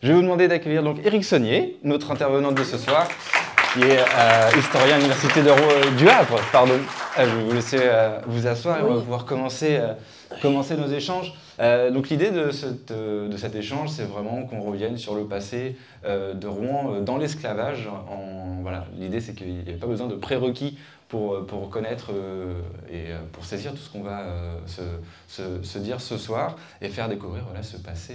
Je vais vous demander d'accueillir donc Éric Saunier, notre intervenante de ce soir, qui est euh, historien à l'Université de du Havre. Pardon. je vais vous laisser vous asseoir et on va pouvoir commencer, commencer nos échanges. donc l'idée de, de, cet échange, c'est vraiment qu'on revienne sur le passé de Rouen dans l'esclavage. Voilà, l'idée, c'est qu'il n'y avait pas besoin de prérequis pour, euh, pour connaître euh, et euh, pour saisir tout ce qu'on va se, se, dire ce soir et faire découvrir ce passé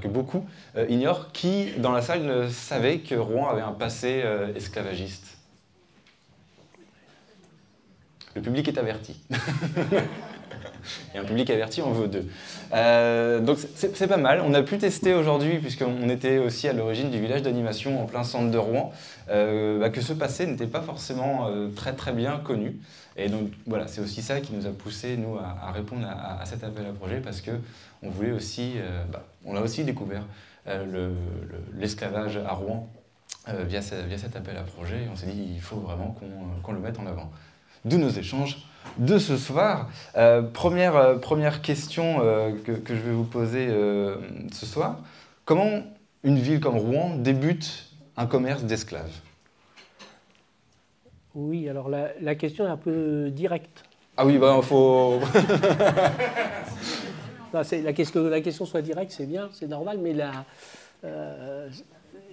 que beaucoup ignorent. Qui, dans la salle, savait que Rouen avait un passé esclavagiste Le public est averti. Et un public averti en vaut deux. Euh, donc c'est pas mal. On a pu tester aujourd'hui, puisqu'on était aussi à l'origine du village d'animation en plein centre de Rouen, euh, bah, que ce passé n'était pas forcément euh, très très bien connu. Et donc voilà, c'est aussi ça qui nous a poussé, nous, à, répondre à, cet appel à projet, parce que on voulait aussi, bah, on a aussi découvert l'esclavage à Rouen via, via, cet appel à projet. Et on s'est dit, il faut vraiment qu'on le mette en avant. D'où nos échanges de ce soir. Euh, première, euh, première question euh, que, que, je vais vous poser ce soir. Comment une ville comme Rouen débute un commerce d'esclaves? Oui, alors la, la, question est un peu directe. Ah oui, il bah, faut... non, la, question, la question soit directe, c'est bien, c'est normal, mais la,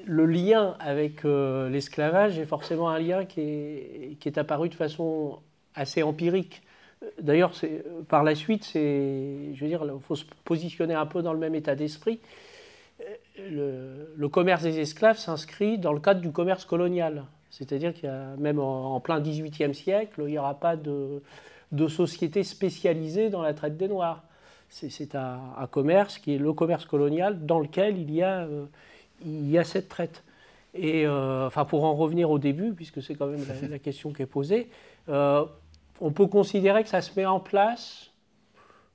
le lien avec l'esclavage est forcément un lien qui est, qui est apparu de façon assez empirique. D'ailleurs, par la suite, je veux dire, il faut se positionner un peu dans le même état d'esprit. Le, commerce des esclaves s'inscrit dans le cadre du commerce colonial. C'est-à-dire qu'il y a, même en, plein XVIIIe siècle, il n'y aura pas de, société spécialisée dans la traite des Noirs. C'est un, commerce qui est le commerce colonial dans lequel il y a, euh, cette traite. Et euh, enfin, pour en revenir au début, puisque c'est quand même la, question qui est posée, euh, on peut considérer que ça se met en place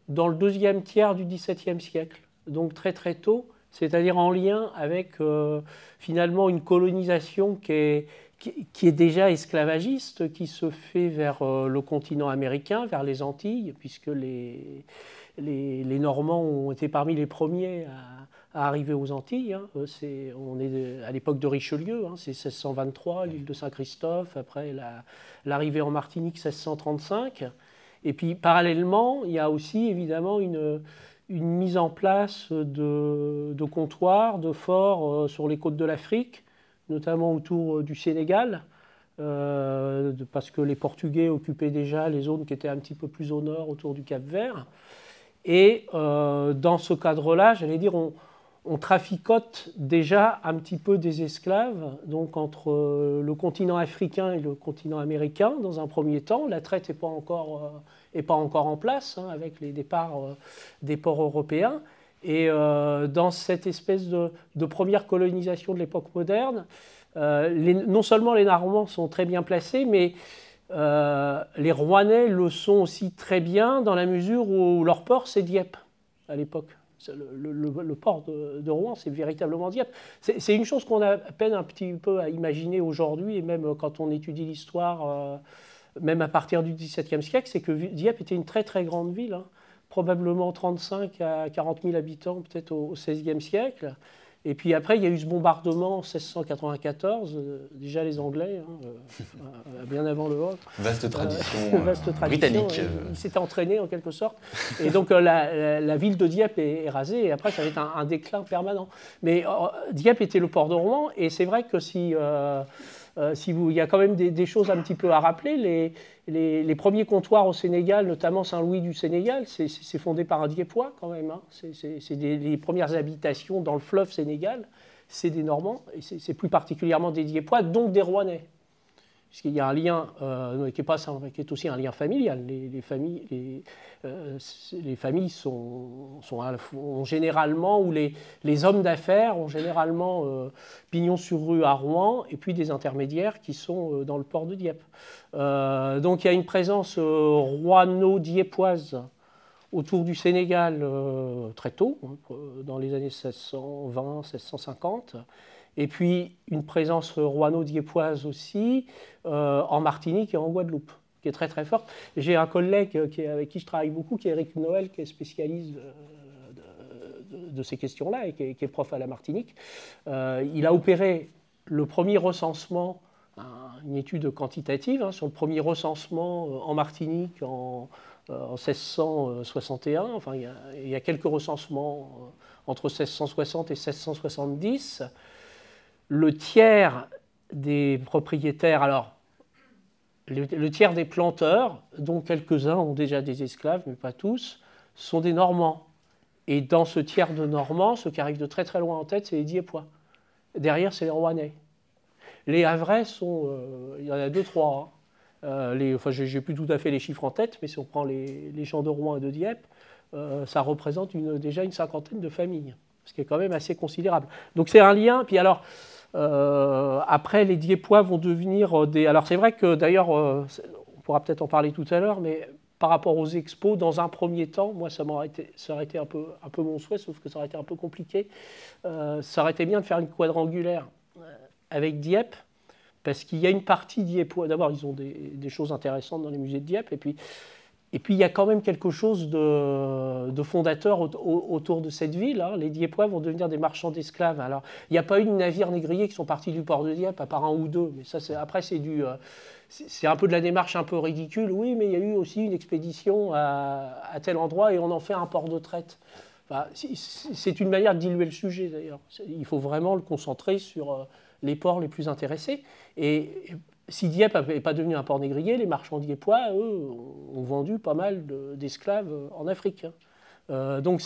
dans le deuxième tiers du XVIIe siècle, donc très très tôt, c'est-à-dire en lien avec euh, finalement une colonisation qui est, qui, est, déjà esclavagiste, qui se fait vers euh, le continent américain, vers les Antilles, puisque les, les, Normands ont été parmi les premiers à, arriver aux Antilles. Hein. Euh, on est à l'époque de Richelieu, hein. c'est 1623, l'île de Saint-Christophe, après l'arrivée en Martinique 1635. Et puis parallèlement, il y a aussi évidemment une, une mise en place de, comptoirs, de forts euh, sur les côtes de l'Afrique, notamment autour euh, du Sénégal. parce que les Portugais occupaient déjà les zones qui étaient un petit peu plus au nord, autour du Cap Vert. Et dans ce cadre-là, j'allais dire, on, on traficote déjà un petit peu des esclaves, donc entre euh, le continent africain et le continent américain dans un premier temps. La traite n'est pas, encore, euh, pas encore en place hein, avec les départs euh, des ports européens. Et dans cette espèce de, première colonisation de l'époque moderne, non seulement les Normands sont très bien placés, mais les Rouennais le sont aussi très bien dans la mesure où leur port, c'est Dieppe à l'époque. Le, port de, Rouen, c'est véritablement Dieppe. C'est une chose qu'on a peine un petit peu à imaginer aujourd'hui, et même quand on étudie l'histoire, euh, même à partir du XVIIe siècle, c'est que Dieppe était une très très grande ville, hein. probablement 35 à 40 000 habitants peut-être au XVIe siècle. Et puis après, il y a eu ce bombardement en 1694, euh, déjà les Anglais, hein, euh, bien avant le vôtre. Vaste tradition, vaste britannique. Ils s'étaient entraînés en quelque sorte. Et donc la, ville de Dieppe est, rasée, et après ça va être un, déclin permanent. Mais Dieppe était le port de Rouen, et c'est vrai que si... Euh, si vous, il y a quand même des, choses un petit peu à rappeler. Les, premiers comptoirs au Sénégal, notamment Saint-Louis du Sénégal, c'est fondé par un Diepois quand même. Hein. C'est les premières habitations dans le fleuve Sénégal, c'est des Normands, et c'est plus particulièrement des Diepois, donc des Rouennais puisqu'il y a un lien euh, qui, est pas, qui, est aussi un lien familial. Les, familles, les, euh, les familles sont, sont, généralement, ou les, hommes d'affaires ont généralement euh, pignon sur rue à Rouen, et puis des intermédiaires qui sont dans le port de Dieppe. donc il y a une présence rouenno-dieppoise autour du Sénégal très tôt, hein, dans les années 1620-1650 et puis une présence rouano-dieppoise aussi euh, en Martinique et en Guadeloupe, qui est très très forte. J'ai un collègue avec qui je travaille beaucoup, qui est Eric Noël, qui est spécialiste de, ces questions-là et qui est, prof à la Martinique. il a opéré le premier recensement, une étude quantitative hein, sur le premier recensement en Martinique en, 1661. Enfin, il y, a, quelques recensements entre 1660 et 1670. Le tiers des propriétaires, alors le, tiers des planteurs, dont quelques-uns ont déjà des esclaves, mais pas tous, sont des Normands. Et dans ce tiers de Normands, ceux qui arrivent de très très loin en tête, c'est les Diepois. Derrière, c'est les Rouennais. Les Havrais sont. Euh, il y en a deux, trois. Hein. Euh, enfin, j'ai plus tout à fait les chiffres en tête, mais si on prend les, les champs de Rouen et de Dieppe, euh, ça représente déjà une cinquantaine de familles, ce qui est quand même assez considérable. Donc c'est un lien. Puis alors, après, les Diepois vont devenir des. Alors c'est vrai que d'ailleurs, euh, on pourra peut-être en parler tout à l'heure, mais par rapport aux expos, dans un premier temps, moi ça, aurait été, ça aurait été un peu, un peu mon souhait, sauf que ça aurait été un peu compliqué. Euh, ça aurait été bien de faire une quadrangulaire avec Dieppe, parce qu'il y a une partie Diepois. D'abord, ils ont des, des, choses intéressantes dans les musées de Dieppe, et puis et puis il y a quand même quelque chose de, fondateur autour de cette ville. Hein. Les Diepois vont devenir des marchands d'esclaves. Alors il n'y a pas eu de navires négriers qui sont partis du port de Dieppe, à part un ou deux. Mais ça, après, c'est euh, c'est un peu de la démarche un peu ridicule. Oui, mais il y a eu aussi une expédition à, tel endroit et on en fait un port de traite. c'est une manière de diluer le sujet d'ailleurs. Il faut vraiment le concentrer sur euh, les ports les plus intéressés. Et si Dieppe n'avait pas devenu un port négrier, les marchands diepois, eux, ont vendu pas mal d'esclaves en Afrique. Hein. Euh, donc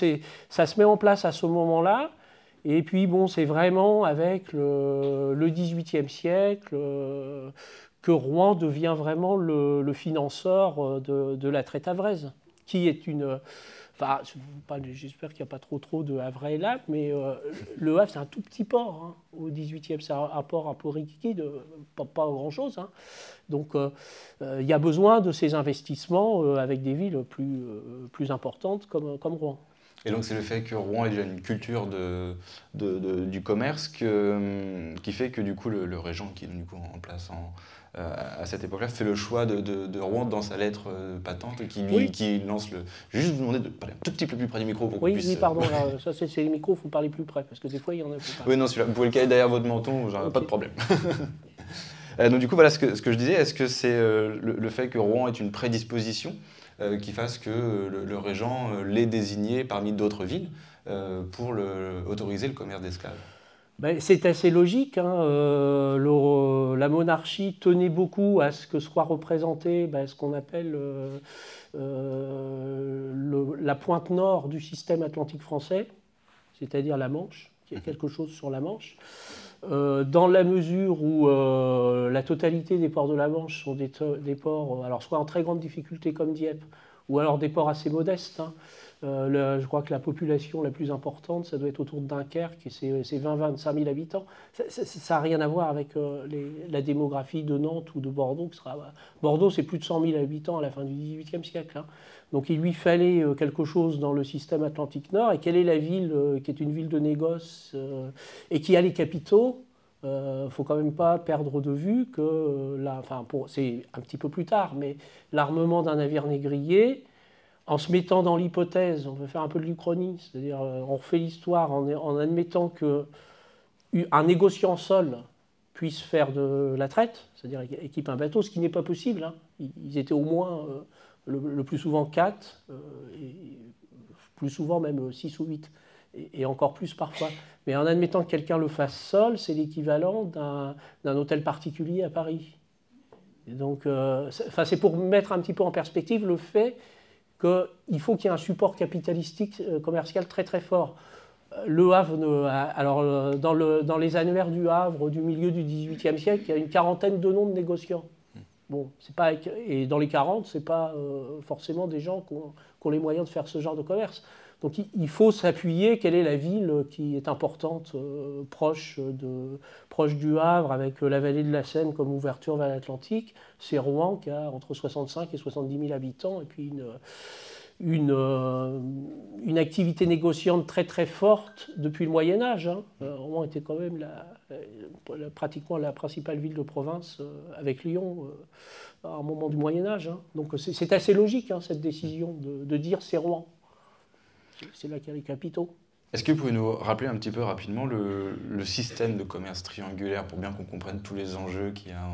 ça se met en place à ce moment-là. Et puis bon, c'est vraiment avec le, XVIIIe siècle euh, que Rouen devient vraiment le, financeur euh, de, de, la traite avraise, qui est une j'espère qu'il n'y a pas trop trop de Havre et là, mais euh, le Havre, c'est un tout petit port. Hein. Au 18e, c'est un, port un peu liquide, pas, pas grand-chose. Hein. Donc, euh, euh, il y a besoin de ces investissements avec des villes plus, plus importantes comme, comme Rouen. Et donc c'est le fait que Rouen ait déjà une culture de, du commerce que, qui fait que du coup le, le régent qui est du coup en place en, euh, à cette époque-là, fait le choix de, Rouen dans sa lettre euh, patente qui, lui, qui lance le. Je vais juste vous demander de parler un tout petit peu plus près du micro pour oui, puisse... Oui, pardon, ça c'est les micros, il faut parler plus près parce que des fois il y en a. Oui, non, vous pouvez le caler derrière votre menton, okay. pas de problème. Euh, donc du coup, voilà ce que, ce que je disais, est-ce que c'est le, fait que Rouen est une prédisposition qui fasse que le, régent l'ait désigné parmi d'autres villes pour le, autoriser le commerce d'esclaves ben, c'est assez logique. Hein, euh, la monarchie tenait beaucoup à ce que soit représenté ben, ce qu'on appelle euh, euh, la pointe nord du système atlantique français, c'est-à-dire la Manche, qui est mhm. quelque chose sur la Manche. Dans la mesure où la totalité des ports de la Manche sont des, ports, alors soit en très grande difficulté comme Dieppe, ou alors des ports assez modestes. Hein, euh, je crois que la population la plus importante, ça doit être autour de Dunkerque, et c'est 20-25 000 habitants. Ça n'a rien à voir avec euh, la démographie de Nantes ou de Bordeaux. Bordeaux, c'est plus de 100 000 habitants à la fin du XVIIIe siècle. Hein. Donc il lui fallait euh, quelque chose dans le système Atlantique Nord. Et quelle est la ville qui est une ville de négoce et qui a les capitaux? Il ne faut quand même pas perdre de vue que, c'est un petit peu plus tard, mais l'armement d'un navire négrier, en se mettant dans l'hypothèse, on veut faire un peu de l'Uchronie, c'est-à-dire euh, on refait l'histoire en, admettant que un négociant seul puisse faire de la traite, c'est-à-dire équipe un bateau, ce qui n'est pas possible. Hein. Ils étaient au moins euh, le, plus souvent quatre, euh, plus souvent même six ou huit, et, encore plus parfois. Mais en admettant que quelqu'un le fasse seul, c'est l'équivalent d'un hôtel particulier à Paris. c'est pour mettre un petit peu en perspective le fait qu'il faut qu'il y ait un support capitalistique euh, commercial très très fort. Euh, le Havre, alors euh, dans, le, dans, les annuaires du Havre du milieu du XVIIIe siècle, il y a une quarantaine de noms de négociants. Bon, c'est pas et dans les 40, c'est pas forcément des gens qui ont, les moyens de faire ce genre de commerce. Donc il faut s'appuyer, quelle est la ville qui est importante, euh, proche, du Havre, avec euh, la vallée de la Seine comme ouverture vers l'Atlantique? C'est Rouen qui a entre 65 et 70 000 habitants, et puis euh, une activité négociante très très forte depuis le Moyen Âge. Hein. Rouen était quand même pratiquement la principale ville de province avec Lyon à un moment du Moyen Âge. Hein. Donc c'est assez logique hein, cette décision de dire c'est Rouen c'est là qu'il y a les capitaux. Est-ce que vous pouvez nous rappeler un petit peu rapidement le, système de commerce triangulaire pour bien qu'on comprenne tous les enjeux qu'il y a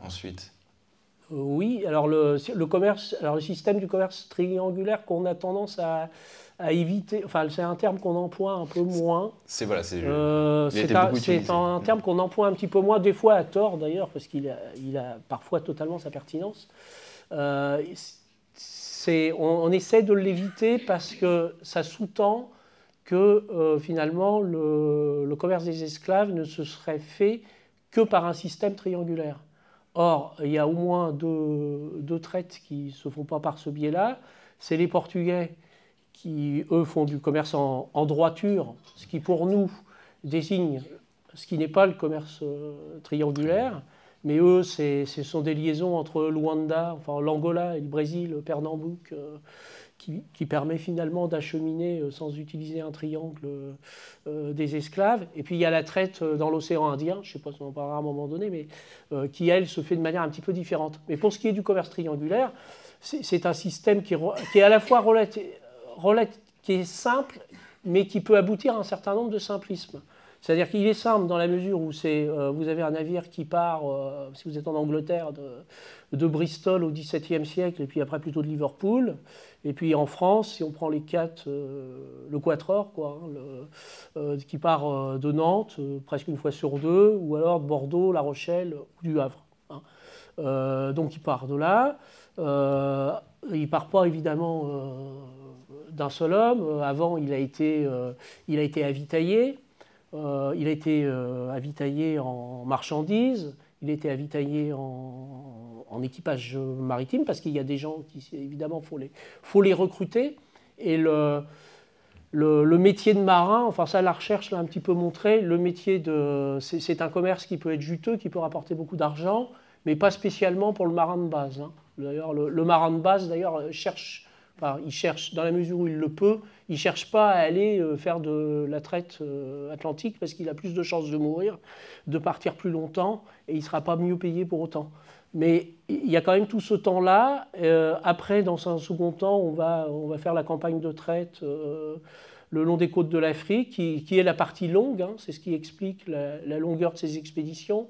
ensuite? Oui, alors le, le, commerce, alors le système du commerce triangulaire qu'on a tendance à, à éviter. Enfin, c'est un terme qu'on emploie un peu moins. C'est voilà, c'est. Euh, un, terme qu'on emploie un petit peu moins, des fois à tort d'ailleurs, parce qu'il a, il a parfois totalement sa pertinence. Euh, on, essaie de l'éviter parce que ça sous-tend que euh, finalement le, le, commerce des esclaves ne se serait fait que par un système triangulaire. Or, il y a au moins deux, deux traites qui ne se font pas par ce biais-là. C'est les Portugais qui, eux, font du commerce en, droiture, ce qui pour nous désigne ce qui n'est pas le commerce euh, triangulaire, mais eux, ce sont des liaisons entre Luanda, enfin l'Angola et le Brésil, Pernambouc, euh, qui, permet finalement d'acheminer euh, sans utiliser un triangle des esclaves. Et puis il y a la traite dans l'océan Indien, je ne sais pas si on en parlera à un moment donné, mais qui, elle, se fait de manière un petit peu différente. Mais pour ce qui est du commerce triangulaire, c'est un système qui, est à la fois qui est simple, mais qui peut aboutir à un certain nombre de simplismes. C'est-à-dire qu'il est simple dans la mesure où euh, vous avez un navire qui part, euh, si vous êtes en Angleterre, de, Bristol au XVIIe siècle, et puis après plutôt de Liverpool. Et puis en France, si on prend les quatre, euh, le Quatreur, quoi, hein, qui part de Nantes, presque une fois sur deux, ou alors de Bordeaux, La Rochelle ou du Havre. Hein. donc il part de là. il part pas évidemment d'un seul homme. Avant, il a été, il a été avitaillé. Euh, il a été avitaillé en marchandises. Il a été avitaillé en, équipage maritime parce qu'il y a des gens qui, évidemment, il faut les, faut les recruter. Et le, le, métier de marin, enfin ça la recherche l'a un petit peu montré, le métier de... C'est un commerce qui peut être juteux, qui peut rapporter beaucoup d'argent, mais pas spécialement pour le marin de base. Hein. D'ailleurs, le, le, marin de base, d'ailleurs, cherche il cherche, dans la mesure où il le peut, il ne cherche pas à aller euh, faire de la traite euh, atlantique parce qu'il a plus de chances de mourir, de partir plus longtemps et il ne sera pas mieux payé pour autant. Mais il y a quand même tout ce temps-là. Euh, après, dans un second temps, on va, on va faire la campagne de traite le long des côtes de l'Afrique, qui, est la partie longue. Hein. c'est ce qui explique la, longueur de ces expéditions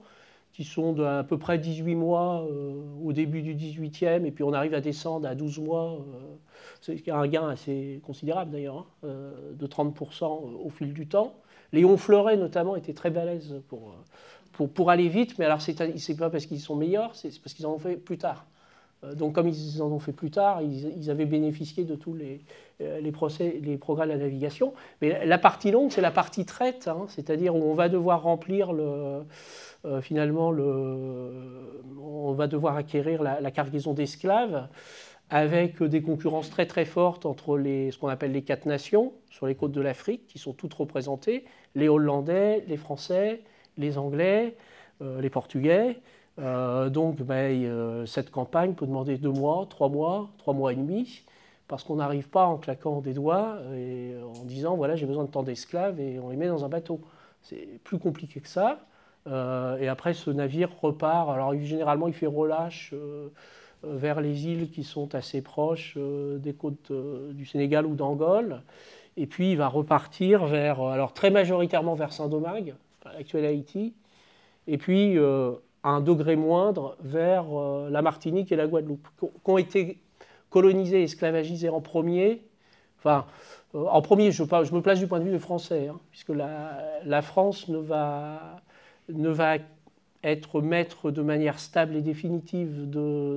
qui sont d'à peu près 18 mois au début du 18e, et puis on arrive à descendre à 12 mois c'est un gain assez considérable d'ailleurs, hein, euh, de 30% au fil du temps. Léon Fleuret notamment était très balèze pour, euh, pour, pour aller vite, mais alors c'est pas parce qu'ils sont meilleurs, c'est parce qu'ils en ont fait plus tard. Euh, donc comme ils en ont fait plus tard, ils, avaient bénéficié de tous les, les, procès, les progrès de la navigation. Mais la partie longue, c'est la partie traite, hein, c'est-à-dire où on va devoir remplir le, finalement, le, on va devoir acquérir la, cargaison d'esclaves avec des concurrences très très fortes entre les, ce qu'on appelle les quatre nations sur les côtes de l'Afrique, qui sont toutes représentées, les Hollandais, les Français, les Anglais, euh, les Portugais. Euh, donc ben, euh, cette campagne peut demander deux mois, trois mois, trois mois et demi, parce qu'on n'arrive pas en claquant des doigts et en disant voilà j'ai besoin de tant d'esclaves et on les met dans un bateau. C'est plus compliqué que ça. Et après ce navire repart. Alors généralement il fait relâche euh, vers les îles qui sont assez proches euh, des côtes euh, du Sénégal ou d'Angola. Et puis il va repartir vers, alors très majoritairement vers Saint-Domingue, l'actuel Haïti, et puis à un degré moindre vers la Martinique et la Guadeloupe, qui ont été colonisés, esclavagisés en premier. Enfin, en premier, je, me place du point de vue des Français, hein, puisque la, France ne va, ne va être maître de manière stable et définitive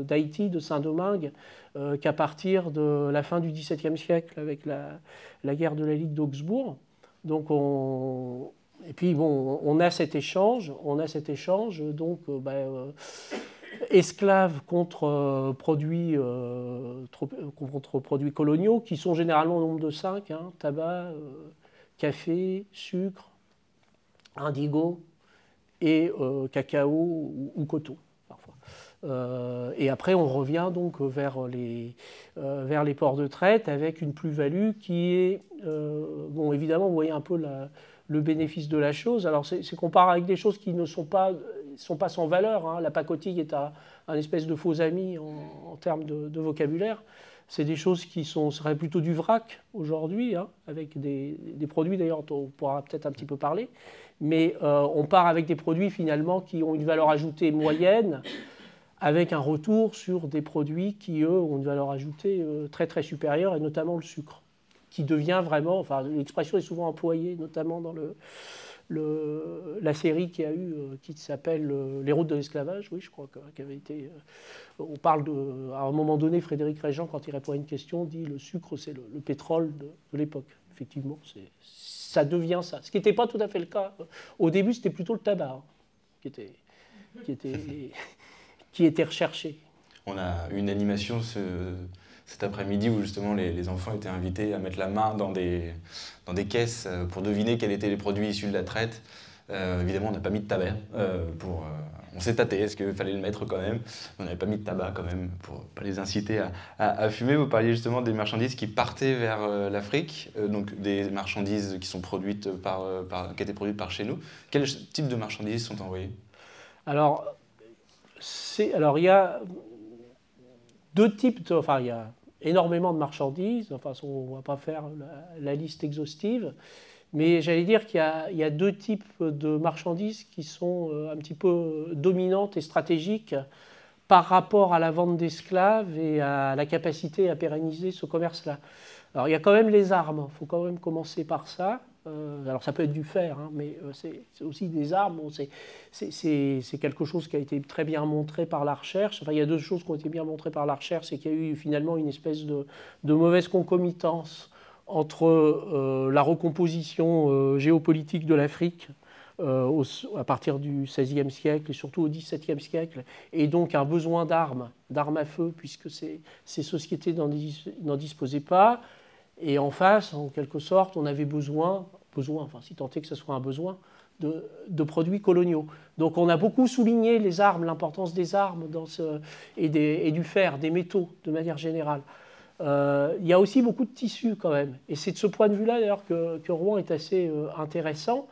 d'Haïti, de, Saint-Domingue, euh, qu'à partir de la fin du XVIIe siècle avec la, guerre de la Ligue d'Augsbourg. Donc on, et puis bon, on a cet échange, on a cet échange donc euh, ben, euh, esclaves contre produits contre produits coloniaux qui sont généralement au nombre de cinq hein, tabac, café, sucre, indigo, et euh, cacao ou, coton parfois. Euh, et après, on revient donc vers les, euh, vers les ports de traite avec une plus-value qui est, bon, évidemment, vous voyez un peu le bénéfice de la chose. Alors, c'est qu'on part avec des choses qui ne sont pas, sont pas sans valeur. Hein. La pacotille est un, espèce de faux ami en, termes de, vocabulaire. C'est des choses qui sont, seraient plutôt du vrac aujourd'hui, hein, avec des, produits d'ailleurs dont on pourra peut-être un petit peu parler. Mais euh, on part avec des produits finalement qui ont une valeur ajoutée moyenne, avec un retour sur des produits qui, eux, ont une valeur ajoutée euh, très très supérieure, et notamment le sucre, qui devient vraiment, enfin l'expression est souvent employée, notamment dans le, le, la série qui a eu, euh, qui s'appelle euh, Les routes de l'esclavage, oui, je crois, qui avait été. Euh, on parle de. À un moment donné, Frédéric Régent, quand il répond à une question, dit le sucre, c'est le, pétrole de, l'époque. Effectivement, ça devient ça. Ce qui n'était pas tout à fait le cas. Au début, c'était plutôt le tabac hein, qui, était, qui, était, qui était recherché. On a une animation ce, cet après-midi où justement les, enfants étaient invités à mettre la main dans des, dans des caisses euh, pour deviner quels étaient les produits issus de la traite. Euh, évidemment, on n'a pas mis de tabac. Euh, pour, on s'est tâté, est-ce qu'il fallait le mettre quand même? On n'avait pas mis de tabac quand même pour pas les inciter à, à, fumer. Vous parliez justement des marchandises qui partaient vers l'Afrique, donc des marchandises qui sont produites par, par, qui étaient produites par chez nous. Quel type de marchandises sont envoyées? Alors, alors il y a deux types, enfin il y a énormément de marchandises, enfin on ne va pas faire la, liste exhaustive, mais j'allais dire qu'il y, a deux types de marchandises qui sont euh, un petit peu dominantes et stratégiques par rapport à la vente d'esclaves et à la capacité à pérenniser ce commerce-là. Alors il y a quand même les armes, il faut quand même commencer par ça. Euh, alors ça peut être du fer, hein, mais euh, c'est aussi des armes. c'est quelque chose qui a été très bien montré par la recherche. Enfin, il y a deux choses qui ont été bien montrées par la recherche, c'est qu'il y a eu finalement une espèce de, mauvaise concomitance entre euh, la recomposition géopolitique de l'Afrique à partir du XVIe siècle et surtout au XVIIe siècle, et donc un besoin d'armes, d'armes à feu, puisque ces, ces sociétés n'en disposaient pas, et en face, en quelque sorte, on avait besoin, besoin enfin si tant est que ce soit un besoin, de, produits coloniaux. Donc on a beaucoup souligné les armes, l'importance des armes et, du fer, des métaux de manière générale. Euh, il y a aussi beaucoup de tissus quand même. Et c'est de ce point de vue-là d'ailleurs que, Rouen est assez euh, intéressant.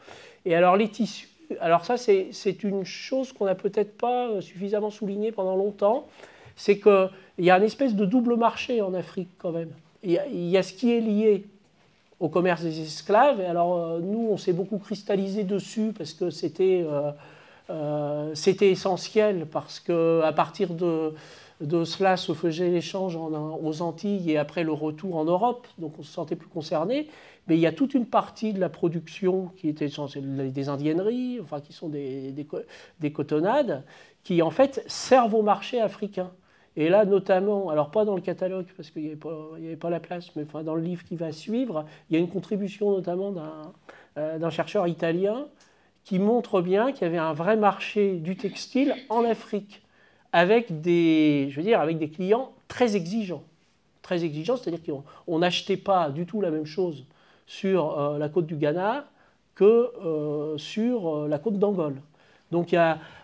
Et alors les tissus, alors ça c'est une chose qu'on n'a peut-être pas euh, suffisamment souligné pendant longtemps, c'est qu'il y a une espèce de double marché en Afrique quand même il y, a, ce qui est lié au commerce des esclaves. Alors, euh, nous, on s'est beaucoup cristallisé dessus parce que c'était euh, euh, essentiel, parce qu'à partir de, de, cela se faisait l'échange aux Antilles et après le retour en Europe, donc on se sentait plus concerné. Mais il y a toute une partie de la production qui était des indienneries, enfin qui sont des, des, des cotonnades, qui en fait servent au marché africain. Et là, notamment, alors pas dans le catalogue parce qu'il n'y avait, pas la place, mais dans le livre qui va suivre, il y a une contribution notamment d'un euh, chercheur italien qui montre bien qu'il y avait un vrai marché du textile en Afrique, avec des, je veux dire, avec des clients très exigeants. Très exigeants, c'est-à-dire qu'on n'achetait pas du tout la même chose sur euh, la côte du Ghana que euh, sur la côte d'Angola. Donc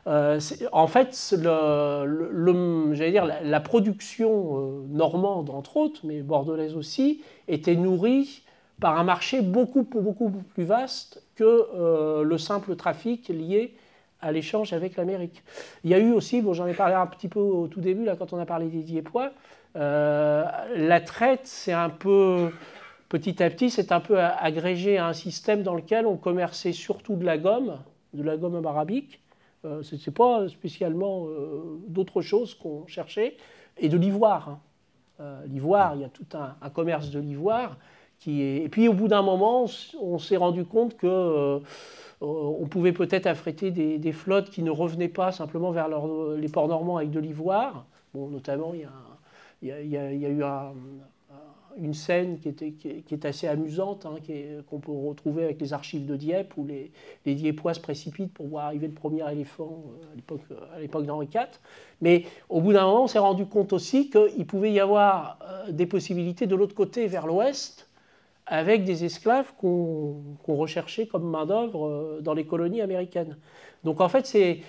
euh, en fait, la, production euh, normande, entre autres, mais bordelaise aussi, était nourrie par un marché beaucoup, beaucoup plus vaste que euh, le simple trafic lié à l'échange avec l'Amérique. Il y a eu aussi, bon, j'en ai parlé un petit peu au tout début, là, quand on a parlé des Diepois, la traite, c'est un peu, petit à petit, c'est un peu agrégé à un système dans lequel on commerçait surtout de la gomme, de la gomme arabique. Euh, ce n'est pas spécialement euh, d'autre chose qu'on cherchait. Et de l'ivoire. Hein. Euh, l'ivoire, il y a tout un, commerce de l'ivoire. Et puis au bout d'un moment, on s'est rendu compte que on pouvait peut-être affréter des, flottes qui ne revenaient pas simplement vers les ports normands avec de l'ivoire. Bon, notamment, il y a eu un, une scène qui, était, qui, est, assez amusante, hein, qu'on peut retrouver avec les archives de Dieppe, où les, les se précipitent pour voir arriver le premier éléphant euh, à l'époque d'Henri IV. Mais au bout d'un moment, on s'est rendu compte aussi qu'il pouvait y avoir euh, des possibilités de l'autre côté, vers l'ouest, avec des esclaves qu'on recherchait comme main-d'œuvre euh, dans les colonies américaines. Donc en fait, c'est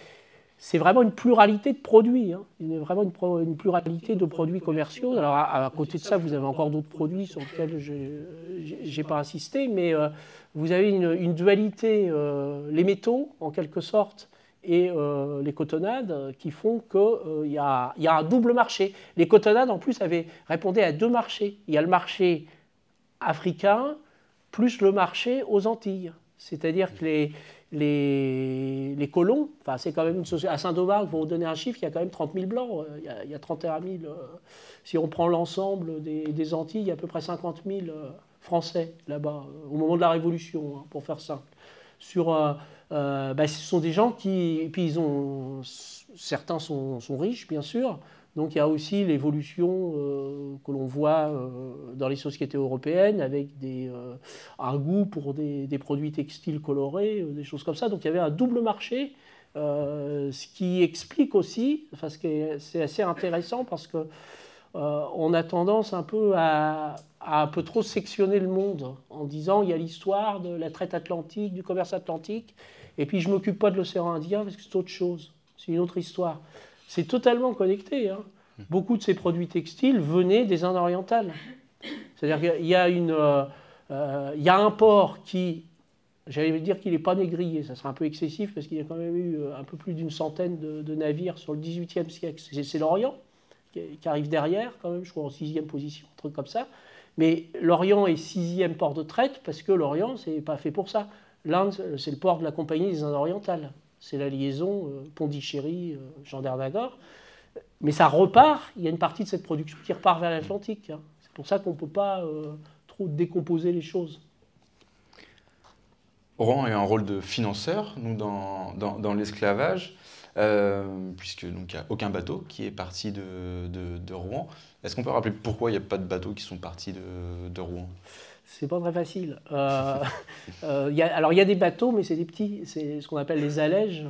c'est vraiment une pluralité de produits, hein. vraiment une, pluralité de produits commerciaux. Alors à, côté de ça, vous avez encore d'autres produits sur lesquels je n'ai pas insisté, mais euh, vous avez une, dualité, euh, les métaux en quelque sorte, et les cotonnades qui font qu'il y, y, a un double marché. Les cotonnades, en plus, avaient répondu à deux marchés. Il y a le marché africain plus le marché aux Antilles. C'est-à-dire que les, les, les colons, enfin c'est quand même une société, à Saint-Domingue, pour vous donner un chiffre, il y a quand même 30 000 blancs, il y a, il y a 31 000, euh, si on prend l'ensemble des, des, Antilles, il y a à peu près 50 000 euh, Français là-bas, euh, au moment de la Révolution, hein, pour faire simple. Sur, euh, bah, ce sont des gens qui, puis ils ont, certains sont, sont riches bien sûr, donc il y a aussi l'évolution euh, que l'on voit euh, dans les sociétés européennes avec des, euh, un goût pour des, produits textiles colorés, des choses comme ça. Donc il y avait un double marché, ce qui explique aussi, enfin, c'est assez intéressant parce que on a tendance un peu à, à, un peu trop sectionner le monde en disant il y a l'histoire de la traite atlantique, du commerce atlantique, et puis je m'occupe pas de l'océan Indien parce que c'est autre chose, c'est une autre histoire c'est totalement connecté. Hein. Beaucoup de ces produits textiles venaient des Indes orientales. C'est-à-dire qu'il y, a euh, euh, y a un port qui, j'allais dire qu'il n'est pas négrier, ça serait un peu excessif parce qu'il y a quand même eu euh, un peu plus d'une centaine de, navires sur le XVIIIe siècle. C'est l'Orient qui, arrive derrière, quand même, je crois en sixième position, un truc comme ça. Mais l'Orient est sixième port de traite parce que l'Orient, c'est pas fait pour ça. L'Inde, c'est le port de la Compagnie des Indes orientales c'est la liaison euh, Pondichéry, euh, Mais ça repart, il y a une partie de cette production qui repart vers l'Atlantique. Hein. C'est pour ça qu'on ne peut pas euh, trop décomposer les choses. Rouen a un rôle de financeur, nous, dans, l'esclavage, puisque n'y a aucun bateau qui est parti de, Rouen. Est-ce qu'on peut rappeler pourquoi il n'y a pas de bateaux qui sont partis de Rouen? C'est pas très facile. Euh, euh, alors il y a des bateaux, mais c'est des petits, c'est ce qu'on appelle les allèges,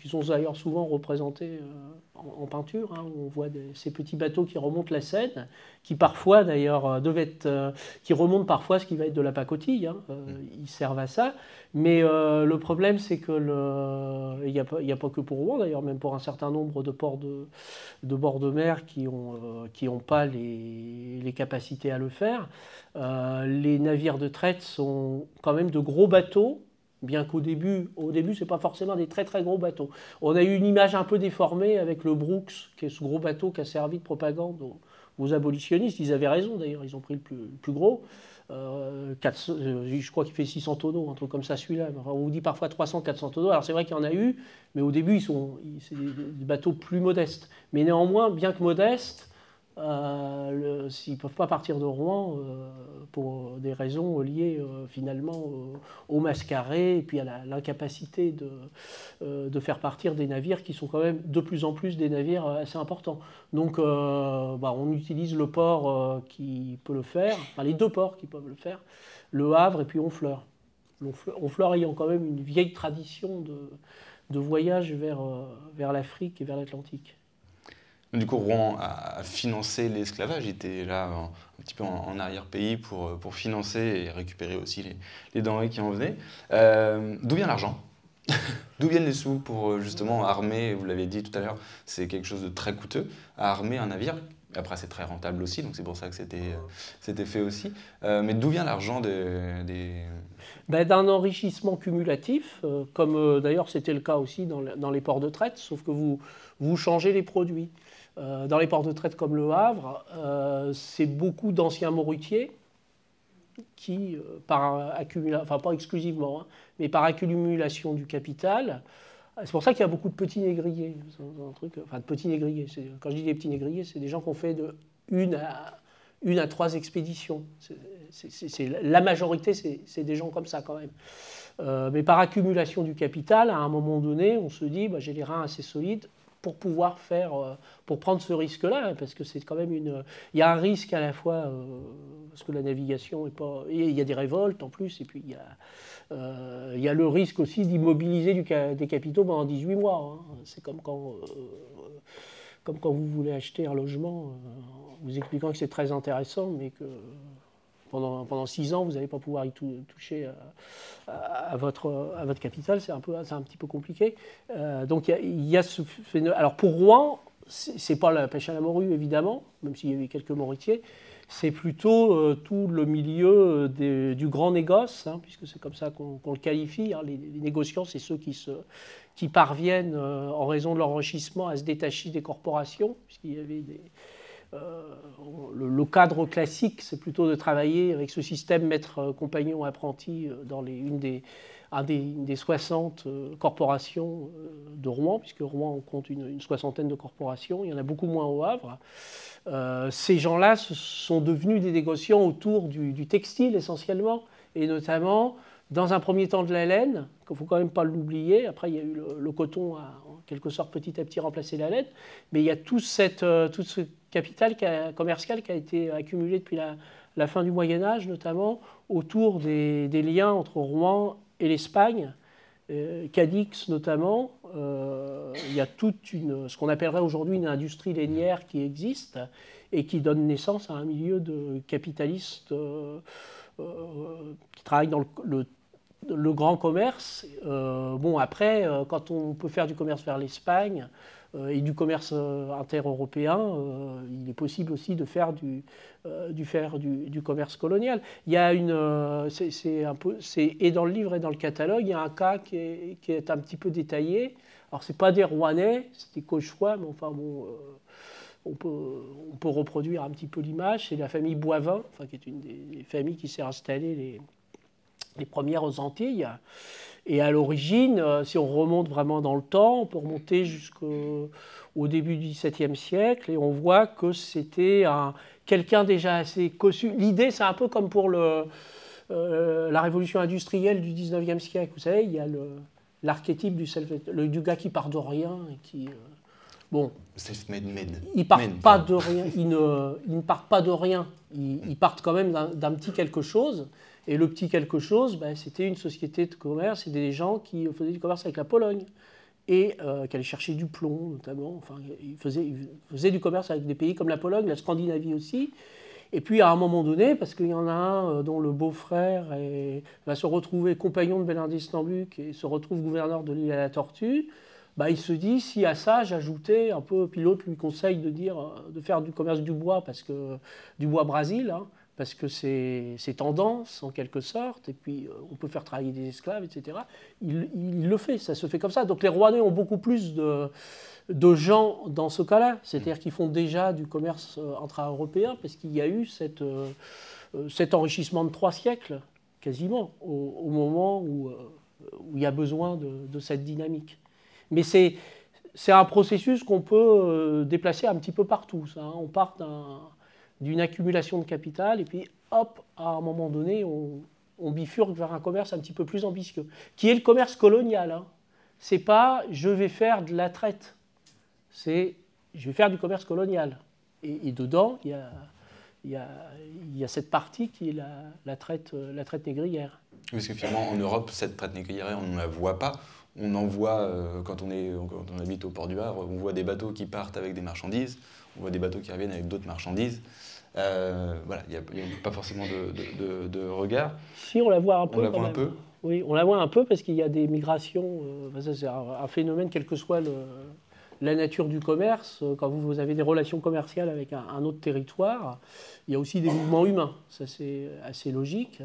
qui sont d'ailleurs souvent représentés euh, en, peinture. Hein, où on voit ces petits bateaux qui remontent la Seine, qui parfois d'ailleurs euh, devaient être, euh, qui remontent parfois ce qui va être de la pacotille. Hein, euh, ils servent à ça. Mais le problème, c'est que le, il n'y a, a, pas que pour Rouen d'ailleurs, même pour un certain nombre de ports de, de bord de mer qui n'ont qui ont pas les, les, capacités à le faire. les navires de traite sont quand même de gros bateaux Bien qu'au début, au début, c'est pas forcément des très très gros bateaux. On a eu une image un peu déformée avec le Brooks, qui est ce gros bateau qui a servi de propagande aux, abolitionnistes. Ils avaient raison d'ailleurs, ils ont pris le plus, gros. Euh, euh, je crois qu'il fait 600 tonneaux, un truc comme ça celui-là. on vous dit parfois 300, 400 tonneaux. Alors c'est vrai qu'il y en a eu, mais au début, ils c'est des bateaux plus modestes. Mais néanmoins, bien que modestes, euh, s'ils ne peuvent pas partir de Rouen euh, pour des raisons liées euh, finalement au mascaré et puis à l'incapacité de, faire partir des navires qui sont quand même de plus en plus des navires assez importants. Donc bah, on utilise le port qui peut le faire, enfin les deux ports qui peuvent le faire, le Havre et puis Honfleur. Honfleur ayant quand même une vieille tradition de, de voyage vers l'Afrique et vers l'Atlantique. Du coup, Rouen a financé l'esclavage, il était là un, petit peu en, arrière-pays pour, pour financer et récupérer aussi les, les denrées qui en venaient. Euh, d'où vient l'argent? D'où viennent les sous pour euh, justement armer, vous l'avez dit tout à l'heure, c'est quelque chose de très coûteux, armer un navire après, c'est très rentable aussi, donc c'est pour ça que c'était, euh, c'était fait aussi. mais d'où vient l'argent des... des... Ben, d'un enrichissement cumulatif, comme d'ailleurs c'était le cas aussi dans, dans, les ports de traite, sauf que vous, vous changez les produits. Euh, dans les ports de traite comme le Havre, euh, c'est beaucoup d'anciens morutiers qui, euh, par accumulation, enfin pas exclusivement, hein, mais par accumulation du capital, c'est pour ça qu'il y a beaucoup de petits négriers. Enfin, de petits négriers. Quand je dis des petits négriers, c'est des gens qui ont fait de une à, une à trois expéditions. C'est, la majorité, c'est, des gens comme ça quand même. mais par accumulation du capital, à un moment donné, on se dit, bah, j'ai les reins assez solides, pour pouvoir faire, euh, pour prendre ce risque-là, parce que c'est quand même une, il y a un risque à la fois euh, parce que la navigation est pas, il y a des révoltes en plus, et puis il y a, euh, il y a le risque aussi d'immobiliser des capitaux pendant 18 mois. Hein. C'est comme quand, comme quand vous voulez acheter un logement, vous expliquant que c'est très intéressant, mais que pendant, six ans, vous n'allez pas pouvoir y toucher à, votre, à votre capital, c'est un, un petit peu compliqué. Euh, donc il y, a ce phénomène. Alors pour Rouen, c'est pas la pêche à la morue, évidemment, même s'il y avait quelques moritiers. c'est plutôt tout le milieu du grand négoce, hein, puisque c'est comme ça qu'on le qualifie. Hein. Les, négociants, c'est ceux qui, se, qui parviennent, en raison de l'enrichissement, à se détacher des corporations, puisqu'il y avait des, le, cadre classique, c'est plutôt de travailler avec ce système maître compagnon apprenti dans les, une des un des, 60 euh, corporations euh, de Rouen, puisque Rouen compte une, soixantaine de corporations, il y en a beaucoup moins au Havre. Euh, ces gens-là sont devenus des négociants autour du, textile essentiellement, et notamment dans un premier temps de la laine, qu'il ne faut quand même pas l'oublier. Après, il y a eu le, coton a en quelque sorte petit à petit remplacé la laine, mais il y a tout, cette, tout ce capital commercial qui a été accumulé depuis la, fin du Moyen Âge, notamment autour des, liens entre Rouen et l'Espagne, euh, Cadix notamment, euh, il y a toute une, ce qu'on appellerait aujourd'hui une industrie lainière qui existe et qui donne naissance à un milieu de capitalistes euh, qui travaillent dans le, grand commerce. bon, après, quand on peut faire du commerce vers l'Espagne, et du commerce euh, inter-européen, euh, il est possible aussi de faire du, commerce colonial. Il y a une, c'est un peu, et dans le livre et dans le catalogue, il y a un cas qui est, un petit peu détaillé. Alors c'est pas des Rouennais, c'est des Cauchois, mais enfin on peut, reproduire un petit peu l'image. C'est la famille Boivin, enfin, qui est une des familles qui s'est installée les, premières aux Antilles. Et à l'origine, euh, si on remonte vraiment dans le temps, on peut remonter jusqu'au début du XVIIe siècle et on voit que c'était quelqu'un déjà assez cossu. L'idée, c'est un peu comme pour le, euh, la révolution industrielle du XIXe siècle. Vous savez, il y a l'archétype du, du, gars qui part de rien et qui. Euh, bon. Il part pas de rien. Il ne, il ne part pas de rien. Ils, partent quand même d'un petit quelque chose. Et le petit quelque chose, ben, c'était une société de commerce et des gens qui faisaient du commerce avec la Pologne et euh, qui allaient chercher du plomb notamment. Enfin, ils faisaient, du commerce avec des pays comme la Pologne, la Scandinavie aussi. Et puis à un moment donné, parce qu'il y en a un euh, dont le beau-frère va se retrouver compagnon de Bélin d'Istanbul et se retrouve gouverneur de l'île à la Tortue, bah, il se dit si à ça j'ajoutais un peu, pilote lui conseille de dire euh, faire du commerce du bois parce que du bois Brésil, hein, parce que c'est tendance en quelque sorte, et puis euh, on peut faire travailler des esclaves, etc. Il, le fait, ça se fait comme ça. Donc les Rouennais ont beaucoup plus de, gens dans ce cas-là, c'est-à-dire qu'ils font déjà du commerce euh, intra-européen, parce qu'il y a eu euh, cet enrichissement de trois siècles, quasiment, au, moment où, il y a besoin de, de cette dynamique. Mais c'est un processus qu'on peut déplacer un petit peu partout. Ça, hein. On part d'un d'une accumulation de capital, et puis hop, à un moment donné, on, bifurque vers un commerce un petit peu plus ambitieux, qui est le commerce colonial. Hein. C'est pas je vais faire de la traite, c'est je vais faire du commerce colonial. Et, dedans, il y a, y, a, cette partie qui est la, la, traite, la traite négrière. Parce que finalement, en Europe, cette traite négrière, on ne la voit pas. On en voit euh, quand, on est, quand on habite au port du Havre, on voit des bateaux qui partent avec des marchandises, on voit des bateaux qui reviennent avec d'autres marchandises. Euh, voilà, il n'y a, pas forcément de, regard. Si, on la voit un peu. On la voit un peu Oui, on la voit un peu parce qu'il y a des migrations. Euh, ça, c'est un, phénomène, quelle que soit la nature du commerce. Quand vous, avez des relations commerciales avec un, autre territoire, il y a aussi des mouvements humains. Ça, c'est assez logique.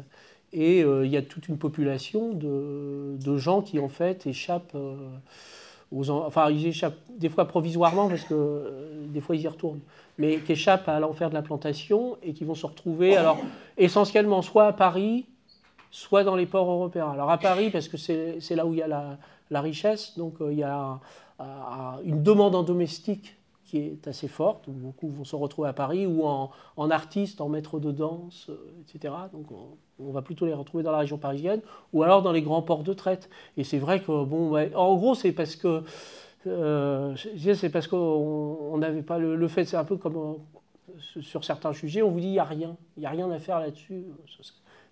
Et euh, il y a toute une population de, gens qui, en fait, échappent. Enfin, ils échappent des fois provisoirement parce que des fois ils y retournent mais qui échappent à l'enfer de la plantation et qui vont se retrouver alors essentiellement soit à Paris, soit dans les ports européens. Alors à Paris, parce que c'est là où il y a la, richesse, donc euh, il y a une demande en domestique qui est assez forte. Beaucoup vont se retrouver à Paris ou en, en artiste, en maître de danse, euh, etc. Donc on, va plutôt les retrouver dans la région parisienne ou alors dans les grands ports de traite. Et c'est vrai que, bon, en gros, c'est parce que euh, c'est parce qu'on n'avait pas le, fait, c'est un peu comme euh, sur certains sujets, on vous dit il n'y a rien, il n'y a rien à faire là-dessus,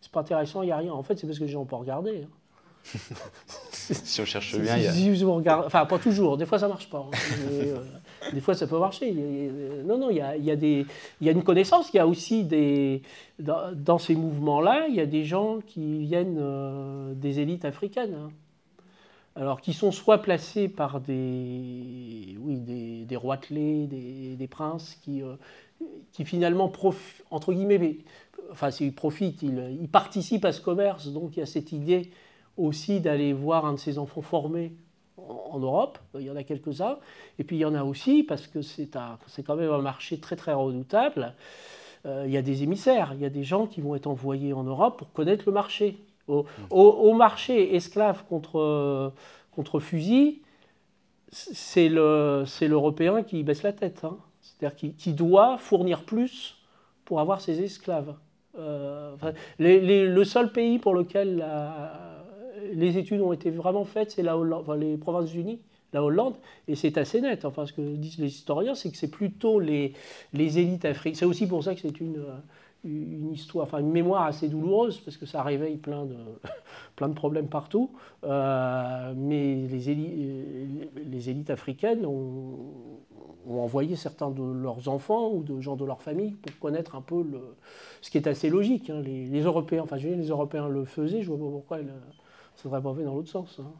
c'est pas intéressant, il n'y a rien. En fait, c'est parce que les gens n'ont pas regardé. Hein. si on cherche bien, il y a... Si vous regardez, enfin, pas toujours, des fois ça marche pas. Hein. Euh, des fois ça peut marcher. non, non, il y a, il y, a des, il y a une connaissance, il y a aussi des. Dans, ces mouvements-là, il y a des gens qui viennent des élites africaines. Hein alors qui sont soit placés par des, oui, des, des roitelets, des, des, princes qui, euh, qui finalement, entre guillemets, enfin s'il profite, il, participe à ce commerce, donc il y a cette idée aussi d'aller voir un de ses enfants formés en, Europe, il y en a quelques-uns, et puis il y en a aussi, parce que c'est quand même un marché très très redoutable, euh, il y a des émissaires, il y a des gens qui vont être envoyés en Europe pour connaître le marché. Au, marché esclave contre, contre fusil, c'est l'Européen qui baisse la tête. Hein. C'est-à-dire qui, doit fournir plus pour avoir ses esclaves. Euh, le seul pays pour lequel les études ont été vraiment faites, c'est les Provinces-Unies, la Hollande, et c'est assez net. Enfin, ce que disent les historiens, c'est que c'est plutôt les, les élites africaines. C'est aussi pour ça que c'est une, une histoire, enfin une mémoire assez douloureuse, parce que ça réveille plein de, plein de problèmes partout. Euh, mais les élites, les élites africaines ont, ont, envoyé certains de leurs enfants ou de gens de leur famille pour connaître un peu le, ce qui est assez logique. Hein. Les, Européens, enfin je les Européens le faisaient, je vois pas pourquoi ça ne serait pas fait dans l'autre sens. Hein.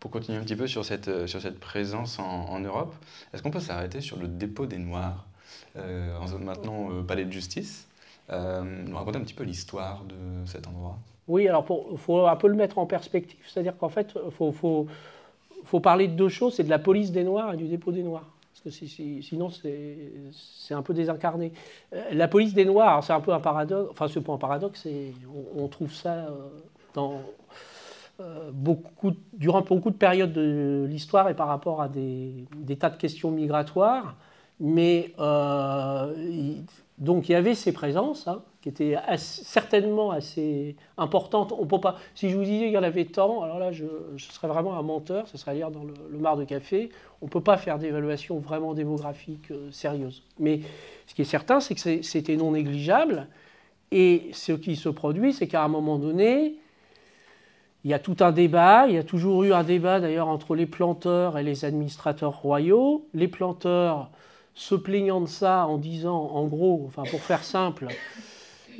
Pour continuer un petit peu sur cette, sur cette présence en, Europe, est-ce qu'on peut s'arrêter sur le dépôt des Noirs euh, en zone maintenant euh, palais de justice? Euh, nous raconter un petit peu l'histoire de cet endroit Oui, alors il faut un peu le mettre en perspective, c'est-à-dire qu'en fait, il faut, faut, faut, parler de deux choses, c'est de la police des Noirs et du dépôt des Noirs. Parce que sinon, c'est un peu désincarné. Euh, la police des Noirs, c'est un peu un paradoxe, enfin, c'est pas un paradoxe, on, on, trouve ça euh, dans, beaucoup, durant beaucoup de périodes de l'histoire et par rapport à des, tas de questions migratoires. Mais donc il y avait ces présences hein, qui étaient certainement assez importantes. On peut pas, si je vous disais qu'il y en avait tant, alors là je, serais vraiment un menteur, ce serait lire dans le, mar de café. On ne peut pas faire d'évaluation vraiment démographique euh, sérieuse. Mais ce qui est certain, c'est que c'était non négligeable. Et ce qui se produit, c'est qu'à un moment donné, il y a tout un débat, il y a toujours eu un débat d'ailleurs entre les planteurs et les administrateurs royaux. Les planteurs se plaignant de ça en disant, en gros, enfin pour faire simple,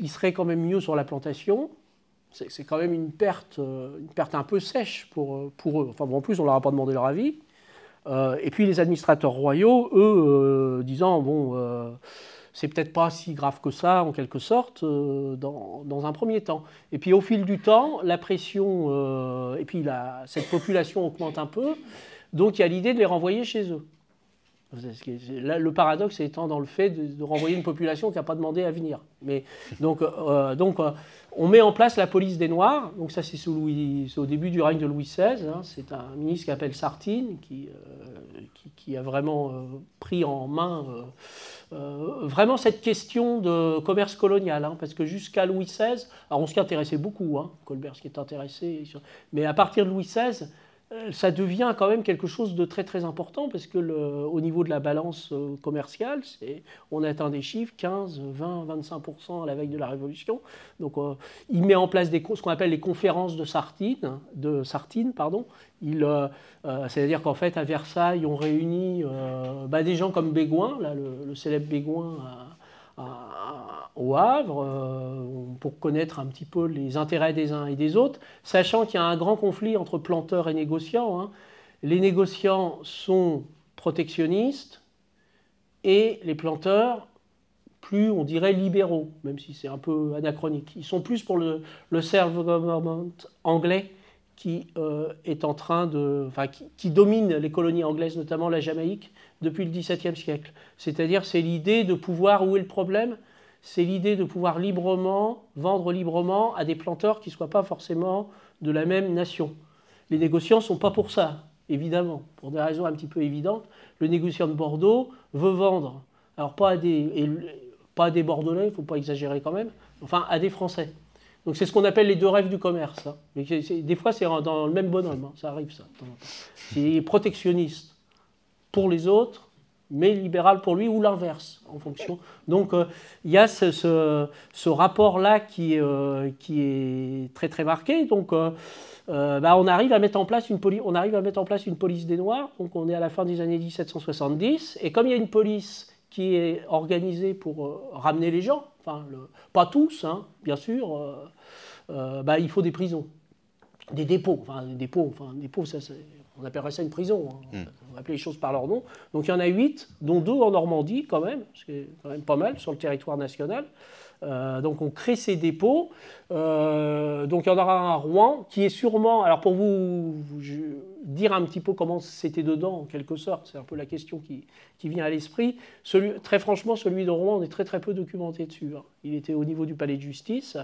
il serait quand même mieux sur la plantation. C'est quand même une perte, euh, une perte un peu sèche pour, euh, pour eux. Enfin, en plus, on ne leur a pas demandé leur avis. Euh, et puis les administrateurs royaux, eux, disant, bon, c'est peut-être pas si grave que ça, en quelque sorte, dans, dans, un premier temps. Et puis au fil du temps, la pression, et puis cette population augmente un peu, donc il y a l'idée de les renvoyer chez eux le paradoxe étant dans le fait de, renvoyer une population qui n'a pas demandé à venir. Donc, euh, donc euh, on met en place la police des Noirs. Donc ça, c'est au début du règne de Louis XVI. Hein. c'est un ministre qui s'appelle Sartine, qui, euh, a vraiment pris en main vraiment cette question de commerce colonial. Hein, parce que jusqu'à Louis XVI, alors on s'y intéressait beaucoup, hein, Colbert qui est intéressé, mais à partir de Louis XVI, euh, ça devient quand même quelque chose de très très important parce que au niveau de la balance euh, commerciale, on atteint des chiffres 15, 20, 25% à la veille de la Révolution. Donc euh, il met en place ce qu'on appelle les conférences de Sartine, de Sartine pardon. c'est-à-dire qu'en fait à Versailles on réunit bah, des gens comme Bégoin, là, le, célèbre Au Havre euh, pour connaître un petit peu les intérêts des uns et des autres, sachant qu'il y a un grand conflit entre planteurs et négociants. Hein. Les négociants sont protectionnistes et les planteurs plus, on dirait, libéraux, même si c'est un peu anachronique. Ils sont plus pour le, le self-government anglais qui euh, est en train de, enfin, qui, domine les colonies anglaises, notamment la Jamaïque, depuis le XVIIe siècle. C'est-à-dire, c'est l'idée de pouvoir, où est le problème? C'est l'idée de pouvoir librement, vendre librement à des planteurs qui ne soient pas forcément de la même nation. Les négociants ne sont pas pour ça, évidemment, pour des raisons un petit peu évidentes. Le négociant de Bordeaux veut vendre, alors pas à des, pas à des Bordelais, il ne faut pas exagérer quand même, enfin à des Français. Donc c'est ce qu'on appelle les deux rêves du commerce. Hein. Des fois, c'est dans le même bonhomme, hein. ça arrive ça. C'est protectionniste pour les autres, mais libéral pour lui ou l'inverse en fonction. Donc euh, il y a ce, rapport-là qui, euh, qui est très très marqué. Donc euh, bah, on arrive à mettre en place une on arrive à mettre en place une police des Noirs. Donc on est à la fin des années 1770 et comme il y a une police qui est organisée pour ramener les gens, enfin le, pas tous, hein, bien sûr, bah, il faut des prisons, des dépôts, enfin des dépôts, enfin des dépôts ça on appellerait ça une prison. Hein. Hmm. On va appeler les choses par leur nom. Donc il y en a huit, dont deux en Normandie quand même, c'est quand même pas mal sur le territoire national. Euh, donc on crée ces dépôts. Euh, donc il y en aura un à Rouen qui est sûrement, alors pour vous, dire un petit peu comment c'était dedans en quelque sorte, c'est un peu la question qui, vient à l'esprit. Très franchement, celui de Rouen, on est très très peu documenté dessus. Hein. Il était au niveau du palais de justice.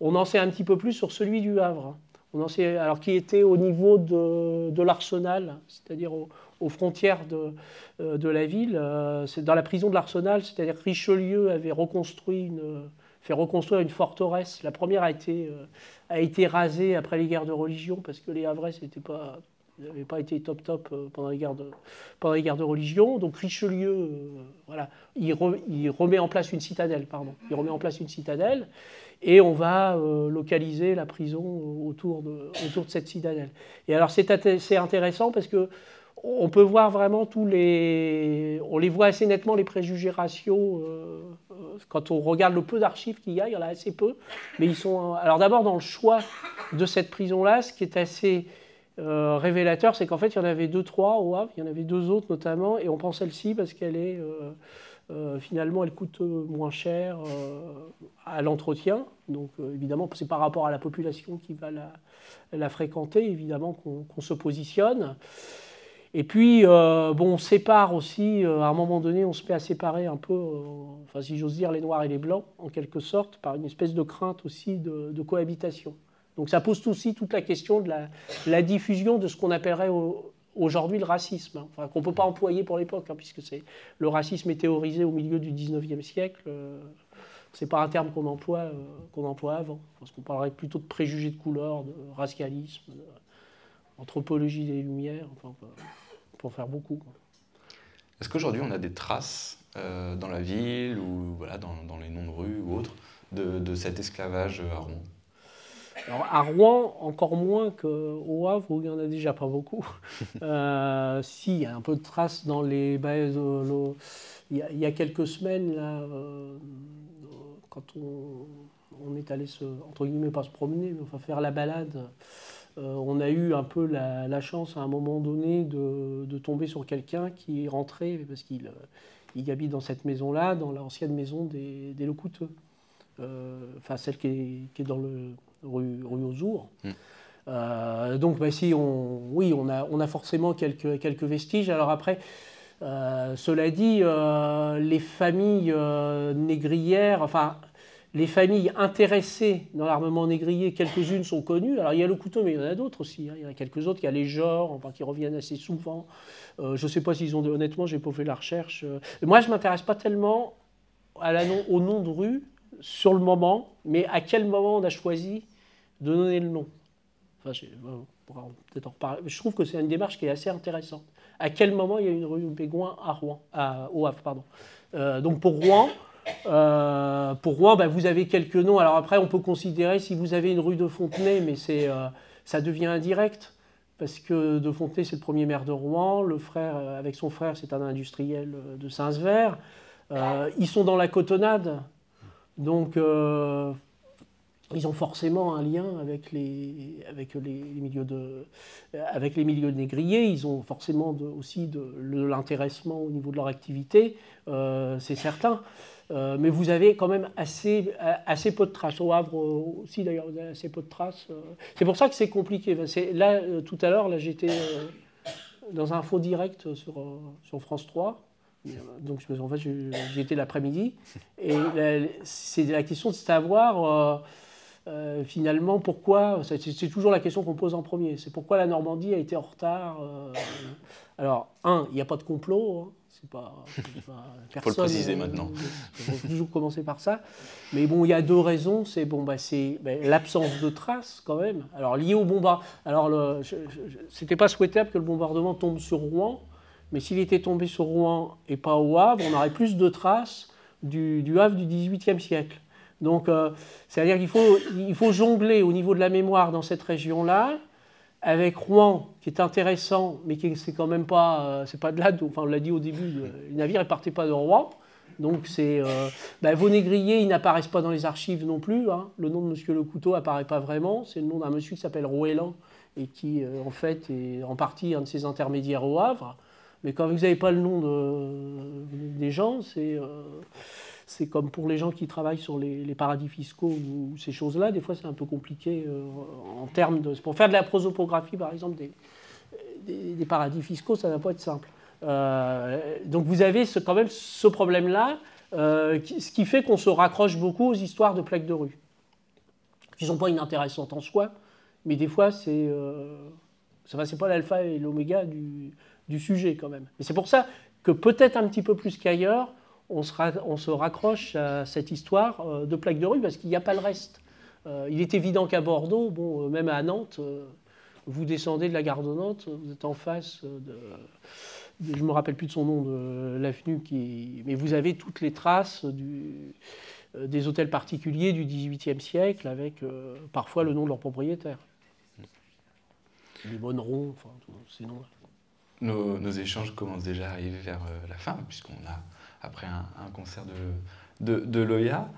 On en sait un petit peu plus sur celui du Havre. On en sait, alors qui était au niveau de, l'arsenal, c'est-à-dire aux frontières de, euh, la ville. C'est dans la prison de l'Arsenal, c'est-à-dire Richelieu avait reconstruit une, fait reconstruire une forteresse. La première a été, euh, a été rasée après les guerres de religion parce que les Havrais n'avaient pas été top top euh, pendant les guerres de, pendant les guerres de religion. Donc Richelieu, euh, voilà, il, il, remet en place une citadelle, pardon. Il remet en place une citadelle et on va localiser la prison autour de, autour de cette citadelle. Et alors c'est intéressant parce que on peut voir vraiment tous les. On les voit assez nettement, les préjugés raciaux. Euh, euh, quand on regarde le peu d'archives qu'il y a, il y en a assez peu. Mais ils sont. Alors d'abord, dans le choix de cette prison-là, ce qui est assez euh, révélateur, c'est qu'en fait, il y en avait deux, trois au. Il y en avait deux autres notamment. Et on prend celle-ci parce qu'elle est. finalement, elle coûte moins cher à l'entretien. Donc, évidemment, c'est par rapport à la population qui va la, fréquenter, évidemment, qu'on se positionne. Et puis, euh, bon, on sépare aussi, euh, à un moment donné, on se met à séparer un peu, euh, enfin, si j'ose dire, les noirs et les blancs, en quelque sorte, par une espèce de crainte aussi de, cohabitation. Donc ça pose aussi toute la question de la, diffusion de ce qu'on appellerait aujourd'hui le racisme, hein. enfin, qu'on ne peut pas employer pour l'époque, hein, puisque le racisme est théorisé au milieu du 19e siècle. Ce n'est pas un terme qu'on emploie, qu'on emploie avant, parce qu'on parlerait plutôt de préjugés de couleur, de racialisme, d'anthropologie des Lumières. Enfin, faire beaucoup. Est-ce qu'aujourd'hui on a des traces euh, dans la ville ou voilà, dans, les noms de rues ou autres de, cet esclavage à Rouen? Alors, à Rouen, encore moins qu'au Havre, où il n'y en a déjà pas beaucoup. euh, si, il y a un peu de traces dans les. il, y a, quelques semaines, là, euh, quand on, on, est allé se, entre guillemets, pas se promener, mais enfin faire la balade euh, on a eu un peu la, chance à un moment donné de, tomber sur quelqu'un qui est rentré, parce qu'il il habite dans cette maison-là, dans l'ancienne maison des, des Locouteux. Euh, enfin, celle qui est, dans le rue, rue aux hmm. euh, donc, bah, si on, oui, on a, on a forcément quelques, quelques vestiges. Alors après, cela dit, les familles négrières, enfin, les familles intéressées dans l'armement négrier, quelques-unes sont connues. Alors il y a le couteau, mais il y en a d'autres aussi. Hein. Il y en a quelques autres. Il y a les genres, enfin, qui reviennent assez souvent. Euh, je ne sais pas s'ils ont. Honnêtement, j'ai pas fait la recherche. Euh. Moi, je m'intéresse pas tellement au nom de rue sur le moment, mais à quel moment on a choisi de donner le nom. Enfin, reparler. Je trouve que c'est une démarche qui est assez intéressante. À quel moment il y a une rue Bégoin à Rouen, à, au Havre, pardon. Euh, donc pour Rouen. Euh, pour Rouen, ben, vous avez quelques noms. Alors après, on peut considérer si vous avez une rue de Fontenay, mais euh, ça devient indirect. Parce que de Fontenay, c'est le premier maire de Rouen. Le frère, euh, avec son frère, c'est un industriel de Saint-Sever. ils sont dans la cotonnade. Donc, ils ont forcément un lien avec les, milieux, de, avec les milieux négriers, ils ont forcément aussi de, l'intéressement au niveau de leur activité, c'est certain. Euh, mais vous avez quand même assez, assez peu de traces. Au Havre aussi, d'ailleurs, vous avez assez peu de traces. Euh. C'est pour ça que c'est compliqué. Là, euh, tout à l'heure, j'étais dans un faux direct sur, sur France 3. Donc, en fait, j'y étais l'après-midi. Et c'est la question de savoir finalement pourquoi. C'est toujours la question qu'on pose en premier. C'est pourquoi la Normandie a été en retard. alors, un, il n'y a pas de complot. Hein. C'est pas, faut le préciser maintenant. Il faut toujours commencer par ça. Mais bon, il y a deux raisons. C'est bon, bah, c'est bah, l'absence de traces quand même. Alors lié au bombardement. Alors c'était pas souhaitable que le bombardement tombe sur Rouen, mais s'il était tombé sur Rouen et pas au Havre, on aurait plus de traces du, du Havre du XVIIIe siècle. Donc, euh, c'est-à-dire qu'il faut, il faut jongler au niveau de la mémoire dans cette région-là avec Rouen, qui est intéressant, mais qui c'est quand même pas, euh, c'est pas de là, enfin on l'a dit au début, euh, les navires ne partaient pas de Rouen, donc c'est, euh, bah, vos négriers, ils n'apparaissent pas dans les archives non plus, hein. le nom de Monsieur Le Couteau apparaît pas vraiment, c'est le nom d'un monsieur qui s'appelle Rouélan, et qui en fait est en partie un de ces intermédiaires au Havre. Mais quand vous n'avez pas le nom des gens, c'est c'est comme pour les gens qui travaillent sur les, paradis fiscaux ou ces choses-là, des fois c'est un peu compliqué en termes de... Pour faire de la prosopographie par exemple des, paradis fiscaux, ça ne va pas être simple. donc vous avez quand même ce problème-là euh, ce qui fait qu'on se raccroche beaucoup aux histoires de plaques de rue, qui ne sont pas inintéressantes en soi, mais des fois, c'est euh, c'est pas l'alpha et l'oméga du, du, sujet quand même. Et c'est pour ça que peut-être un petit peu plus qu'ailleurs, on se, raccroche à cette histoire euh, de plaques de rue, parce qu'il n'y a pas le reste. Euh, il est évident qu'à Bordeaux, bon, même à Nantes, vous descendez de la gare de Nantes, vous êtes en face de je me rappelle plus de son nom, de l'avenue, qui... mais vous avez toutes les traces euh, des hôtels particuliers du XVIIIe siècle, avec euh, parfois le nom de leur propriétaire. Les Bonnerons, enfin, tous ces noms-là. Nos, échanges commencent déjà à arriver vers euh, la fin, puisqu'on a, après un, concert de, de, de Loya,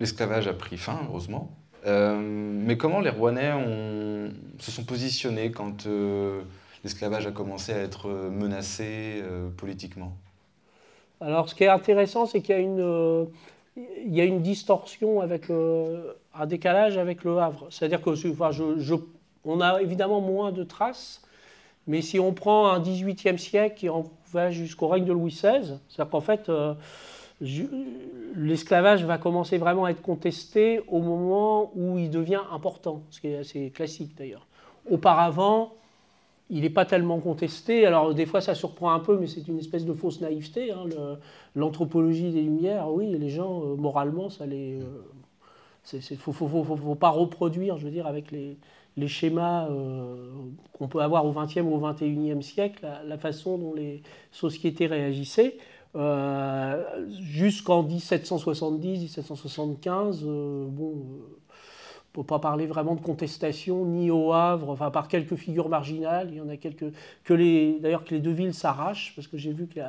l'esclavage a pris fin, heureusement. mais comment les Rouennais ont, se sont positionnés quand l'esclavage a commencé à être euh, menacé euh, politiquement? Alors, ce qui est intéressant, c'est qu'il y a une, euh, il y a une distorsion avec un décalage avec le Havre. C'est-à-dire que a évidemment moins de traces, mais si on prend un 18e siècle qui va jusqu'au règne de Louis XVI, c'est-à-dire qu'en fait, l'esclavage va commencer vraiment à être contesté au moment où il devient important, ce qui est assez classique d'ailleurs. Auparavant, il n'est pas tellement contesté. Alors des fois ça surprend un peu, mais c'est une espèce de fausse naïveté. Hein, l'anthropologie des Lumières, oui, les gens, euh, moralement, ça les... Il euh, ne faut, pas reproduire, je veux dire, avec les, schémas euh, qu'on peut avoir au XXe ou au XXIe siècle, la, façon dont les sociétés réagissaient. Jusqu'en 1770-1775, bon ne peut pas parler vraiment de contestation, ni au Havre, enfin par quelques figures marginales. Il y en a quelques que les, d'ailleurs que les deux villes s'arrachent, parce que j'ai vu qu'il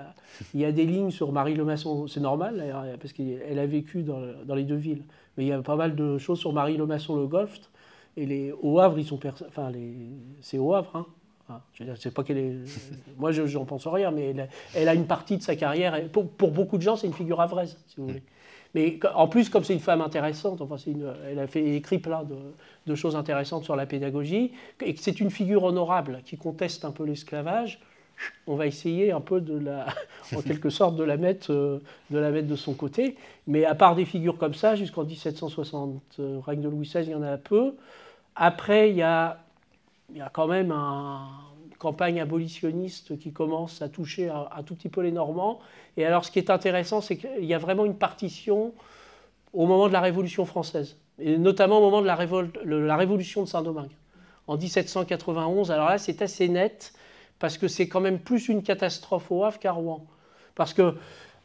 y, a des lignes sur Marie Le Masson. C'est normal, parce qu'elle a vécu dans, dans, les deux villes. Mais il y a pas mal de choses sur Marie Le Masson, le Golfe. Et les, au Havre, ils sont, enfin les, c'est au Havre. Hein. je veux dire, pas qu'elle est. Moi, je n'en pense rien, mais elle a, une partie de sa carrière. Pour, pour beaucoup de gens, c'est une figure havraise, si vous voulez. Mais en plus, comme c'est une femme intéressante, enfin, une, elle a fait, écrit plein de, choses intéressantes sur la pédagogie, et que c'est une figure honorable qui conteste un peu l'esclavage, on va essayer un peu de la, en quelque sorte, de la mettre, euh, de la mettre de son côté. Mais à part des figures comme ça, jusqu'en 1760, euh, règne de Louis XVI, il y en a peu. Après, il y a, il y a quand même un, campagne abolitionniste qui commence à toucher un, tout petit peu les Normands. Et alors, ce qui est intéressant, c'est qu'il y a vraiment une partition au moment de la Révolution française, et notamment au moment de la, la Révolution de Saint-Domingue, en 1791. Alors là, c'est assez net, parce que c'est quand même plus une catastrophe au Havre qu'à Rouen. Parce que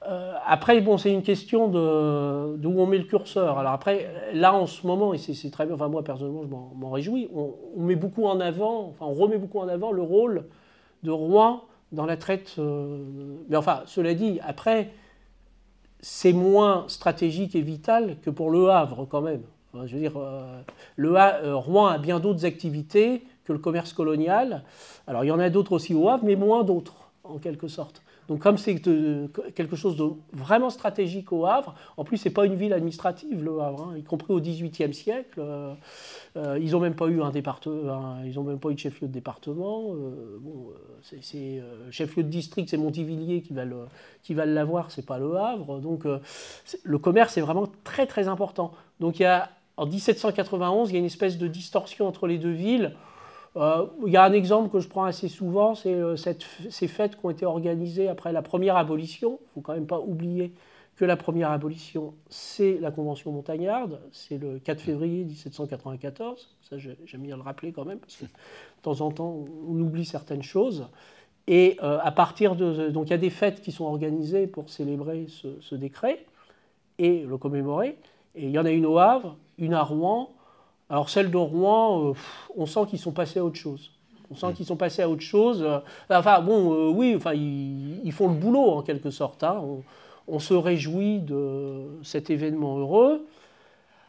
euh, après, bon, c'est une question de, où on met le curseur. Alors après, là en ce moment, et c'est très bien, enfin moi personnellement je m'en réjouis, on, met beaucoup en avant, enfin on remet beaucoup en avant le rôle de Rouen dans la traite. Euh, mais enfin, cela dit, après, c'est moins stratégique et vital que pour Le Havre quand même. je veux dire, euh, le Rouen a bien d'autres activités que le commerce colonial. Alors il y en a d'autres aussi au Havre, mais moins d'autres en quelque sorte. Donc comme c'est quelque chose de vraiment stratégique au Havre, en plus c'est pas une ville administrative le Havre, hein, y compris au XVIIIe siècle, euh, euh, ils n'ont même pas eu un ont de chef-lieu de département. Euh, bon, c'est chef-lieu de district, c'est Montivilliers qui va le, qui va l'avoir, c'est pas le Havre. Donc le commerce est vraiment très très important. Donc y a en 1791, il y a une espèce de distorsion entre les deux villes. Euh, il y a un exemple que je prends assez souvent, c'est euh, ces fêtes qui ont été organisées après la première abolition. Il ne faut quand même pas oublier que la première abolition, c'est la Convention montagnarde, c'est le 4 février 1794. Ça, j'aime bien le rappeler quand même, parce que de temps en temps, on oublie certaines choses. Et euh, à partir de. Donc il y a des fêtes qui sont organisées pour célébrer ce, ce décret et le commémorer. Et il y en a une au Havre, une à Rouen, alors celle de Rouen, euh, on sent qu'ils sont passés à autre chose. On sent mm. qu'ils sont passés à autre chose. Euh, enfin bon, euh, oui, enfin ils, font le boulot en quelque sorte. Hein. On, se réjouit de cet événement heureux.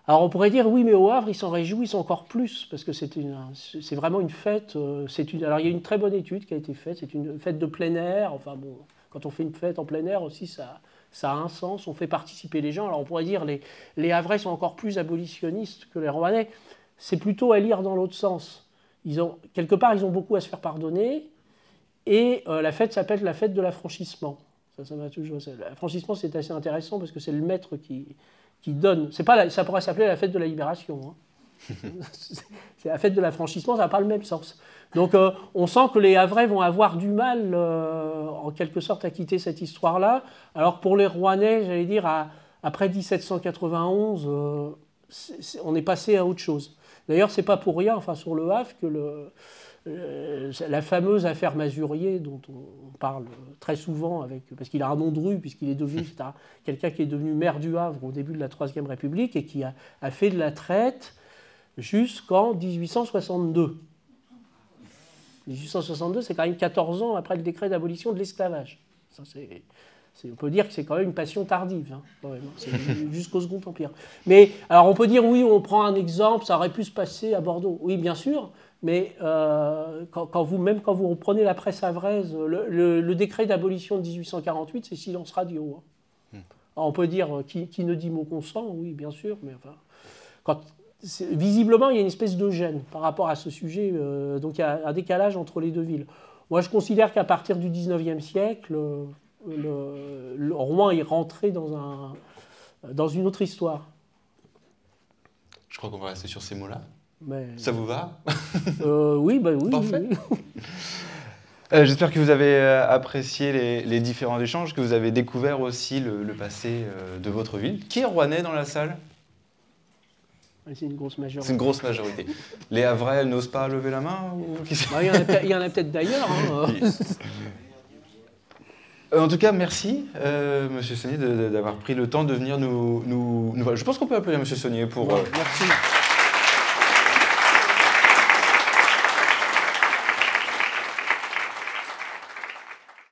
Alors on pourrait dire oui, mais au Havre, ils s'en réjouissent encore plus, parce que c'est vraiment une fête. Une, alors il y a une très bonne étude qui a été faite, c'est une fête de plein air. Enfin bon, quand on fait une fête en plein air aussi, ça, ça a un sens, on fait participer les gens. Alors on pourrait dire les, les Havrais sont encore plus abolitionnistes que les Rouennais. C'est plutôt à lire dans l'autre sens. Ils ont, quelque part, ils ont beaucoup à se faire pardonner, et euh, la fête s'appelle la fête de l'affranchissement. Ça, ça toujours. L'affranchissement, c'est assez intéressant parce que c'est le maître qui, qui donne. Pas ça pourrait s'appeler la fête de la libération. Hein. c'est la fête de l'affranchissement, ça n'a pas le même sens. Donc euh, on sent que les Havrais vont avoir du mal, euh, en quelque sorte, à quitter cette histoire-là. Alors pour les Rouennais, j'allais dire, après 1791, euh, on est passé à autre chose. D'ailleurs, c'est pas pour rien, enfin sur le Havre, que le, la fameuse affaire Mazurier, dont on parle très souvent, avec, parce qu'il a un nom de rue, puisqu'il est devenu quelqu'un qui est devenu maire du Havre au début de la Troisième République et qui a, fait de la traite jusqu'en 1862. 1862, c'est quand même 14 ans après le décret d'abolition de l'esclavage. on peut dire que c'est quand même une passion tardive, hein, jusqu'au Second Empire. Mais alors on peut dire oui, on prend un exemple, ça aurait pu se passer à Bordeaux. Oui, bien sûr, mais euh, quand, vous, même quand vous reprenez la presse avraise, le, le, décret d'abolition de 1848, c'est silence radio. Hein. Hmm. on peut dire euh, qui, qui, ne dit mot consent, oui, bien sûr, mais enfin, quand, visiblement, il y a une espèce de gêne par rapport à ce sujet. Euh, donc il y a un décalage entre les deux villes. Moi, je considère qu'à partir du 19e siècle, le, le, Rouen est rentré dans, un, dans une autre histoire. Je crois qu'on va rester sur ces mots-là. Ça vous va? Euh, Oui, bah oui. Parfait. Euh, j'espère que vous avez euh, apprécié les, différents échanges, que vous avez découvert aussi le, passé de votre ville. Qui est rouennais dans la salle? C'est une grosse majorité. C'est une grosse majorité. Les Havrais n'osent pas lever la main bah, Il y en a, peut-être d'ailleurs. Hein. En tout cas, merci, Monsieur Saunier, d'avoir pris le temps de venir nous. nous, Je pense qu'on peut appeler Monsieur Saunier pour. merci.